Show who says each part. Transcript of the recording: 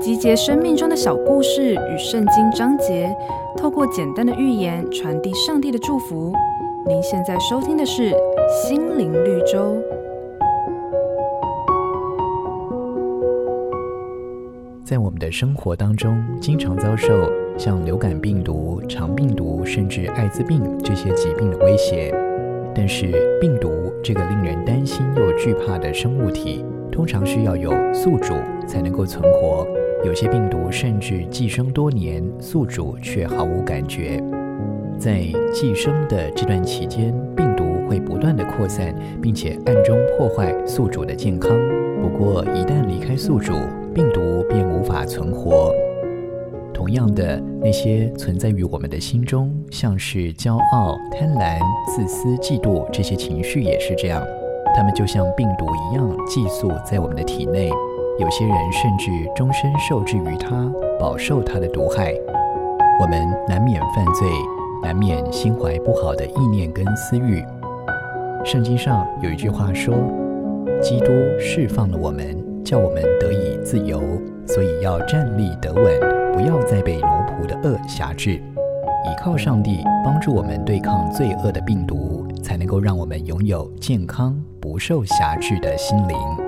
Speaker 1: 集结生命中的小故事与圣经章节，透过简单的寓言传递上帝的祝福。您现在收听的是《心灵绿洲》。
Speaker 2: 在我们的生活当中，经常遭受像流感病毒、肠病毒，甚至艾滋病这些疾病的威胁。但是，病毒这个令人担心又惧怕的生物体，通常需要有宿主才能够存活。有些病毒甚至寄生多年，宿主却毫无感觉。在寄生的这段期间，病毒会不断地扩散，并且暗中破坏宿主的健康。不过，一旦离开宿主，病毒便无法存活。同样的，那些存在于我们的心中，像是骄傲、贪婪、自私、嫉妒这些情绪也是这样，它们就像病毒一样寄宿在我们的体内。有些人甚至终身受制于它，饱受它的毒害。我们难免犯罪，难免心怀不好的意念跟私欲。圣经上有一句话说：“基督释放了我们。”叫我们得以自由，所以要站立得稳，不要再被奴仆的恶挟制。依靠上帝帮助我们对抗罪恶的病毒，才能够让我们拥有健康、不受辖制的心灵。